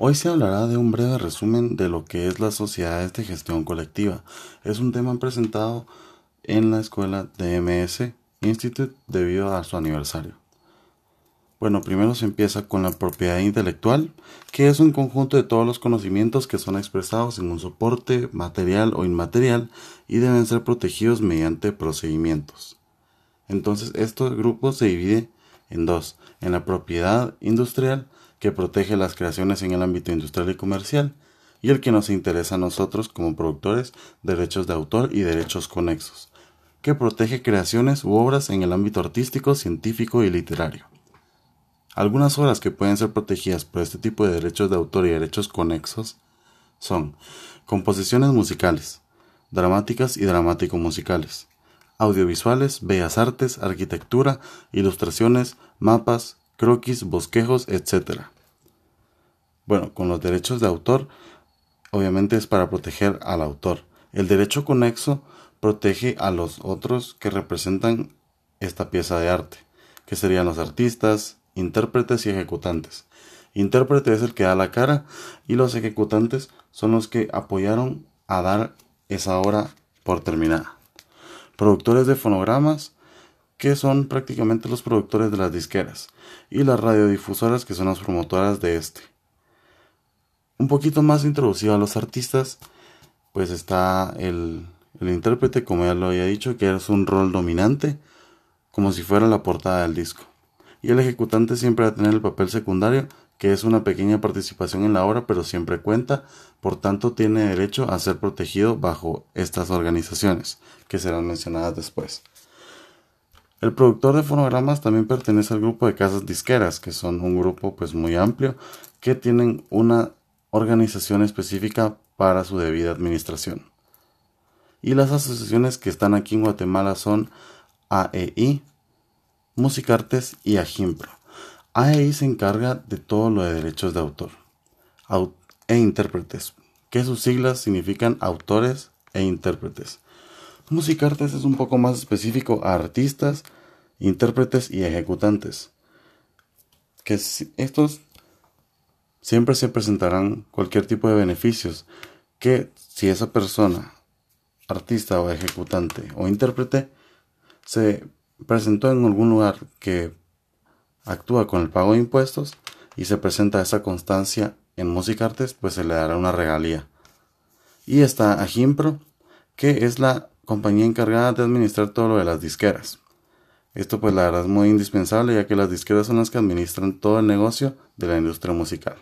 Hoy se hablará de un breve resumen de lo que es las sociedades de gestión colectiva. Es un tema presentado en la escuela de MS Institute debido a su aniversario. Bueno, primero se empieza con la propiedad intelectual, que es un conjunto de todos los conocimientos que son expresados en un soporte material o inmaterial y deben ser protegidos mediante procedimientos. Entonces, estos grupos se divide en dos, en la propiedad industrial, que protege las creaciones en el ámbito industrial y comercial, y el que nos interesa a nosotros como productores, derechos de autor y derechos conexos, que protege creaciones u obras en el ámbito artístico, científico y literario. Algunas obras que pueden ser protegidas por este tipo de derechos de autor y derechos conexos son composiciones musicales, dramáticas y dramático-musicales, audiovisuales, bellas artes, arquitectura, ilustraciones, mapas, croquis, bosquejos, etc. Bueno, con los derechos de autor, obviamente es para proteger al autor. El derecho conexo protege a los otros que representan esta pieza de arte, que serían los artistas, intérpretes y ejecutantes. Intérprete es el que da la cara y los ejecutantes son los que apoyaron a dar esa obra por terminada. Productores de fonogramas, que son prácticamente los productores de las disqueras, y las radiodifusoras, que son las promotoras de este un poquito más introducido a los artistas, pues está el, el intérprete, como ya lo había dicho, que es un rol dominante, como si fuera la portada del disco. Y el ejecutante siempre va a tener el papel secundario, que es una pequeña participación en la obra, pero siempre cuenta, por tanto tiene derecho a ser protegido bajo estas organizaciones, que serán mencionadas después. El productor de fonogramas también pertenece al grupo de casas disqueras, que son un grupo pues muy amplio, que tienen una organización específica para su debida administración. Y las asociaciones que están aquí en Guatemala son AEI, Musicartes y Agimpro. AEI se encarga de todo lo de derechos de autor e intérpretes, que sus siglas significan autores e intérpretes. Musicartes es un poco más específico a artistas, intérpretes y ejecutantes. Que estos siempre se presentarán cualquier tipo de beneficios que si esa persona, artista o ejecutante o intérprete, se presentó en algún lugar que actúa con el pago de impuestos y se presenta esa constancia en Música Artes, pues se le dará una regalía. Y está Agimpro, que es la compañía encargada de administrar todo lo de las disqueras. Esto pues la verdad es muy indispensable ya que las disqueras son las que administran todo el negocio de la industria musical.